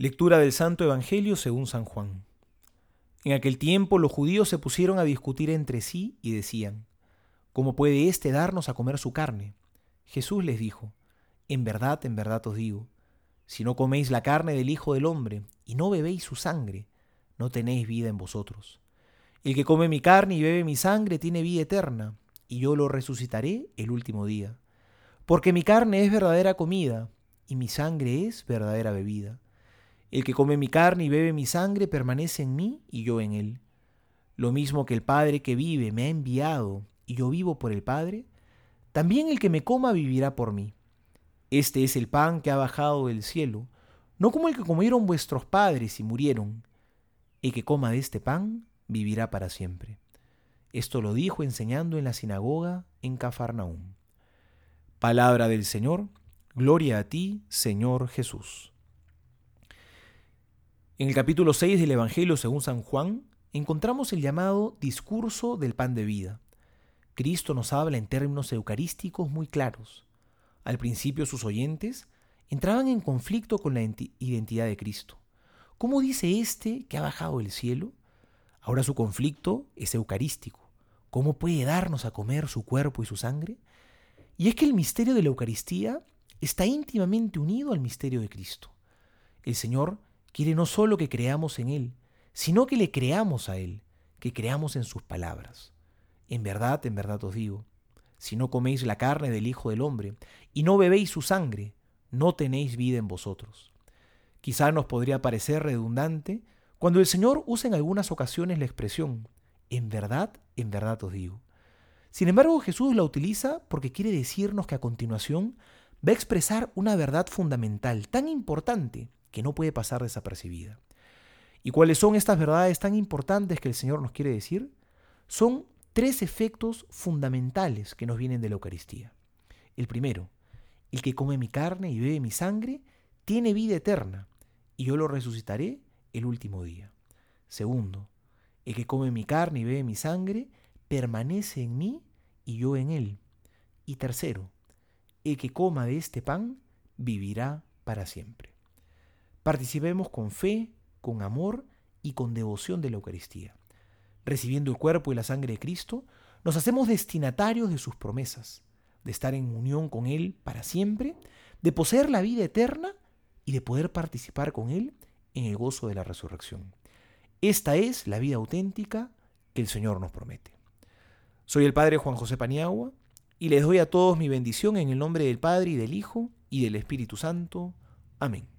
Lectura del Santo Evangelio según San Juan. En aquel tiempo los judíos se pusieron a discutir entre sí y decían, ¿cómo puede éste darnos a comer su carne? Jesús les dijo, En verdad, en verdad os digo, si no coméis la carne del Hijo del Hombre y no bebéis su sangre, no tenéis vida en vosotros. El que come mi carne y bebe mi sangre tiene vida eterna, y yo lo resucitaré el último día. Porque mi carne es verdadera comida, y mi sangre es verdadera bebida. El que come mi carne y bebe mi sangre permanece en mí y yo en él. Lo mismo que el Padre que vive me ha enviado y yo vivo por el Padre, también el que me coma vivirá por mí. Este es el pan que ha bajado del cielo, no como el que comieron vuestros padres y murieron. El que coma de este pan vivirá para siempre. Esto lo dijo enseñando en la sinagoga en Cafarnaúm. Palabra del Señor, gloria a ti, Señor Jesús. En el capítulo 6 del Evangelio según San Juan, encontramos el llamado discurso del pan de vida. Cristo nos habla en términos eucarísticos muy claros. Al principio sus oyentes entraban en conflicto con la identidad de Cristo. ¿Cómo dice éste que ha bajado del cielo? Ahora su conflicto es eucarístico. ¿Cómo puede darnos a comer su cuerpo y su sangre? Y es que el misterio de la Eucaristía está íntimamente unido al misterio de Cristo. El Señor quiere no solo que creamos en Él, sino que le creamos a Él, que creamos en sus palabras. En verdad, en verdad os digo, si no coméis la carne del Hijo del Hombre y no bebéis su sangre, no tenéis vida en vosotros. Quizá nos podría parecer redundante cuando el Señor usa en algunas ocasiones la expresión, en verdad, en verdad os digo. Sin embargo, Jesús la utiliza porque quiere decirnos que a continuación va a expresar una verdad fundamental, tan importante, que no puede pasar desapercibida. ¿Y cuáles son estas verdades tan importantes que el Señor nos quiere decir? Son tres efectos fundamentales que nos vienen de la Eucaristía. El primero, el que come mi carne y bebe mi sangre tiene vida eterna, y yo lo resucitaré el último día. Segundo, el que come mi carne y bebe mi sangre permanece en mí y yo en él. Y tercero, el que coma de este pan vivirá para siempre. Participemos con fe, con amor y con devoción de la Eucaristía. Recibiendo el cuerpo y la sangre de Cristo, nos hacemos destinatarios de sus promesas, de estar en unión con Él para siempre, de poseer la vida eterna y de poder participar con Él en el gozo de la resurrección. Esta es la vida auténtica que el Señor nos promete. Soy el Padre Juan José Paniagua y les doy a todos mi bendición en el nombre del Padre y del Hijo y del Espíritu Santo. Amén.